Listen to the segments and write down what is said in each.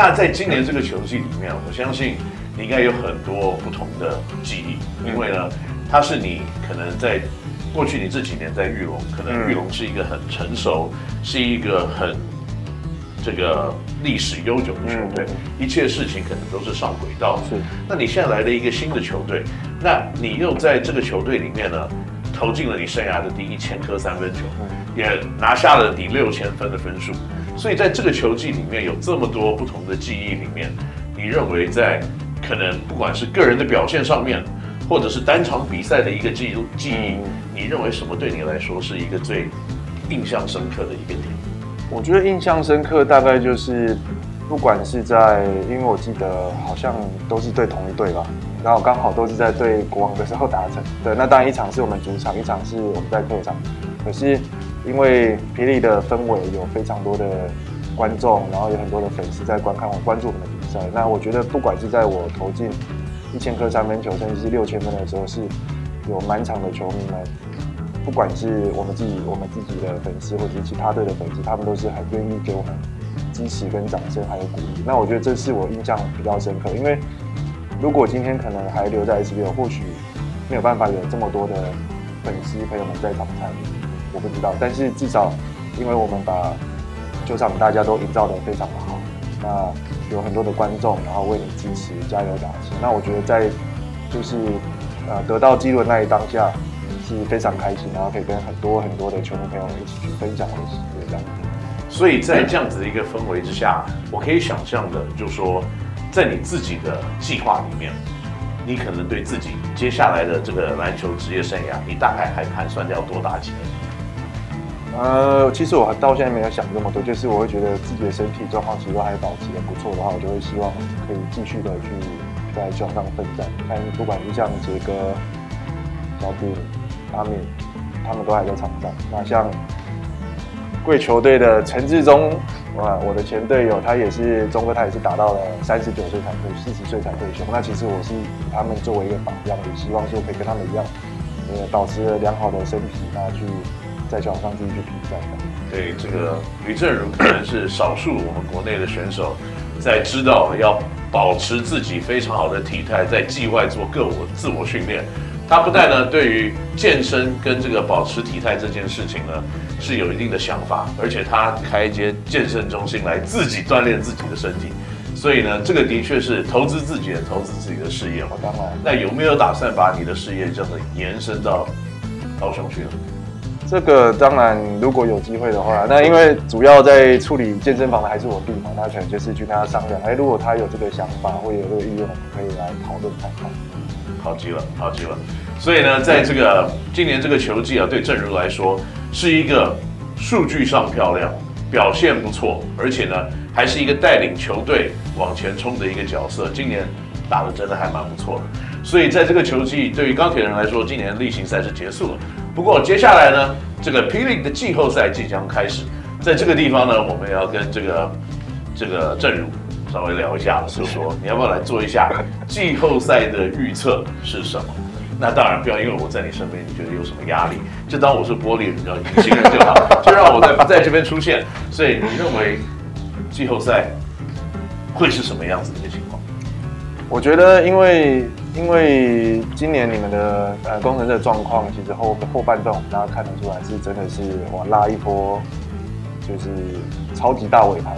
那在今年这个球季里面，我相信你应该有很多不同的记忆，因为呢，它是你可能在过去你这几年在玉龙，可能玉龙是一个很成熟，是一个很这个历史悠久的球队，一切事情可能都是上轨道。是，那你现在来了一个新的球队，那你又在这个球队里面呢，投进了你生涯的第一千颗三分球，也拿下了你六千分的分数。所以在这个球季里面有这么多不同的记忆里面，你认为在可能不管是个人的表现上面，或者是单场比赛的一个记录记忆，你认为什么对你来说是一个最印象深刻的一个点？我觉得印象深刻大概就是，不管是在，因为我记得好像都是对同一队吧，然后刚好都是在对国王的时候达成。对，那当然一场是我们主场，一场是我们在客场，可是。因为霹雳的氛围有非常多的观众，然后有很多的粉丝在观看我关注我们的比赛。那我觉得，不管是在我投进一千颗三分球，甚至是六千分的时候，是有满场的球迷们，不管是我们自己、我们自己的粉丝，或者是其他队的粉丝，他们都是很愿意给我们支持跟掌声，还有鼓励。那我觉得这是我印象比较深刻。因为如果今天可能还留在 SBL，或许没有办法有这么多的粉丝朋友们在场参与。我不知道，但是至少，因为我们把球场大家都营造得非常的好，那有很多的观众，然后为你支持、加油打气。那我觉得在就是呃得到记录那一当下是非常开心，然后可以跟很多很多的球迷朋友一起去分享的喜悦这样子。所以在这样子的一个氛围之下，我可以想象的，就是说在你自己的计划里面。你可能对自己接下来的这个篮球职业生涯，你大概还盘算要多打几年？呃，其实我到现在没有想这么多，就是我会觉得自己的身体状况其实都还保持得不错的话，我就会希望可以继续的去在球场上奋战。看不管是像杰哥、小布、阿敏，他们都还在场上。那像贵球队的陈志忠。哇，我的前队友他也是中哥，他也是打到了三十九岁才退，四十岁才退休。那其实我是以他们作为一个榜样，也希望说可以跟他们一样，呃，保持良好的身体，那去在球场上继续去比赛。对，这个于正如可能是少数我们国内的选手，在知道要保持自己非常好的体态，在季外做个我自我训练。他不但呢，对于健身跟这个保持体态这件事情呢，是有一定的想法，而且他开一间健身中心来自己锻炼自己的身体，所以呢，这个的确是投资自己的投资自己的事业嘛。当然，那有没有打算把你的事业这样子延伸到高雄去呢？这个当然，如果有机会的话，那因为主要在处理健身房的还是我弟嘛，那可能就是去跟他商量。哎，如果他有这个想法或有这个意愿，我们可以来讨论看看。好极了，好极了。所以呢，在这个今年这个球季啊，对政儒来说是一个数据上漂亮、表现不错，而且呢，还是一个带领球队往前冲的一个角色。今年打得真的还蛮不错的。所以在这个球季，对于钢铁人来说，今年例行赛是结束了。不过接下来呢，这个 P. League 的季后赛即将开始。在这个地方呢，我们要跟这个这个政儒。稍微聊一下，就是说你要不要来做一下季后赛的预测是什么？那当然不要因为我在你身边，你觉得有什么压力？就当我是玻璃人，叫隐形人就好，就让我在不在这边出现。所以你认为季后赛会是什么样子的一个情况？我觉得，因为因为今年你们的呃工程的状况，其实后后半段我们大家看得出来是真的是哇拉一波，就是超级大尾排。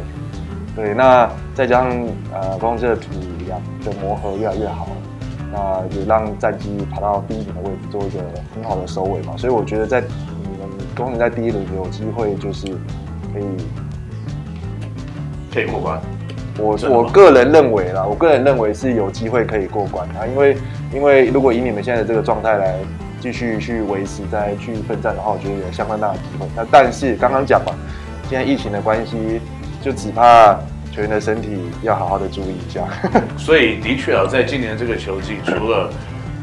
对，那再加上呃，公司的土壤的磨合越来越好，那也让战绩爬到第一名的位置，做一个很好的收尾嘛。所以我觉得在你们工程在第一轮有机会，就是可以可以过关。我我个人认为啦，我个人认为是有机会可以过关啊，因为因为如果以你们现在的这个状态来继续去维持，再去奋战的话，我觉得有相当大的机会。那但是刚刚讲嘛，现在疫情的关系。就只怕球员的身体要好好的注意一下。所以的确啊，在今年这个球季，除了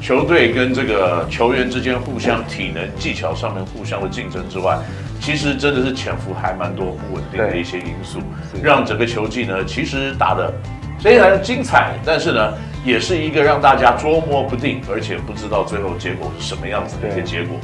球队跟这个球员之间互相体能、技巧上面互相的竞争之外，其实真的是潜伏还蛮多不稳定的一些因素，让整个球技呢其实打的虽然精彩，但是呢也是一个让大家捉摸不定，而且不知道最后结果是什么样子的一个结果。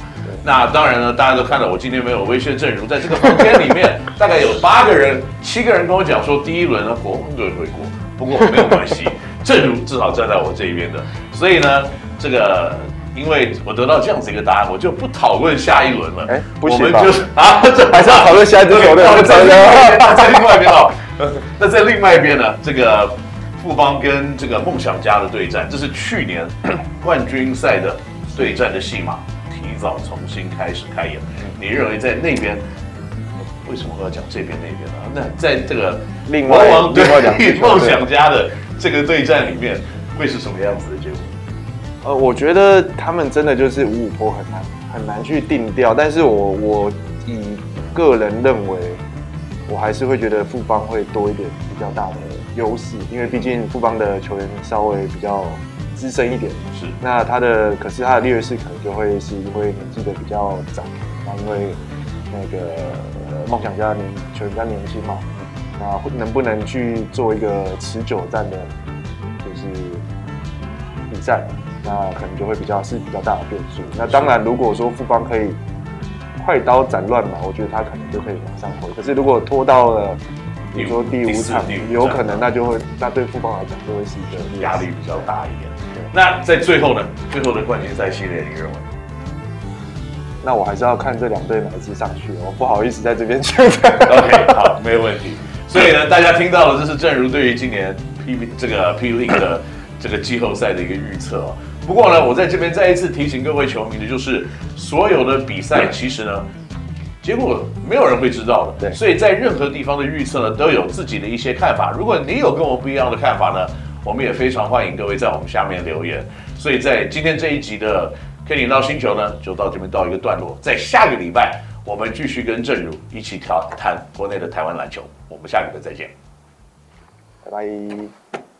那当然呢，大家都看到我今天没有威胁阵容，在这个房间里面 大概有八个人，七个人跟我讲说第一轮呢国王队会过，不过没有关系，阵容至少站在我这一边的，所以呢，这个因为我得到这样子一个答案，我就不讨论下一轮了。哎，不行我们就是啊，这 还是要讨论下一轮。我们在另外一边哦，那在另外一边呢，这个。富邦跟这个梦想家的对战，这是去年 冠军赛的对战的戏码，提早重新开始开演。你认为在那边为什么我要讲这边那边呢？那在这个另外对 梦想家的这个对战里面，会是什么样子的结果？呃，我觉得他们真的就是五五坡很难很难去定调，但是我我以个人认为，我还是会觉得富邦会多一点比较大的优势，因为毕竟富邦的球员稍微比较资深一点，是。那他的，可是他的劣势可能就会是因为年纪的比较长，那因为那个梦想家年球员比较年轻嘛，那能不能去做一个持久战的，就是比赛，那可能就会比较是比较大的变数。那当然，如果说富邦可以快刀斩乱麻，我觉得他可能就可以往上回。可是如果拖到了，比如说第五场，有可能那就会，那对富邦来讲就会是一个压力比较大一点。那在最后呢？最后的冠军赛系列，你认为？那我还是要看这两队哪一支上去。我不好意思在这边讲。OK，好，没有问题。所以呢，大家听到了，这是正如对于今年 P 这个 P League 的这个季后赛的一个预测。不过呢，我在这边再一次提醒各位球迷的就是，所有的比赛其实呢。结果没有人会知道的，对，所以在任何地方的预测呢，都有自己的一些看法。如果你有跟我不一样的看法呢，我们也非常欢迎各位在我们下面留言。所以在今天这一集的 Kenny NOW 星球呢，就到这边到一个段落。在下个礼拜，我们继续跟正如一起谈谈国内的台湾篮球。我们下个礼拜再见，拜拜。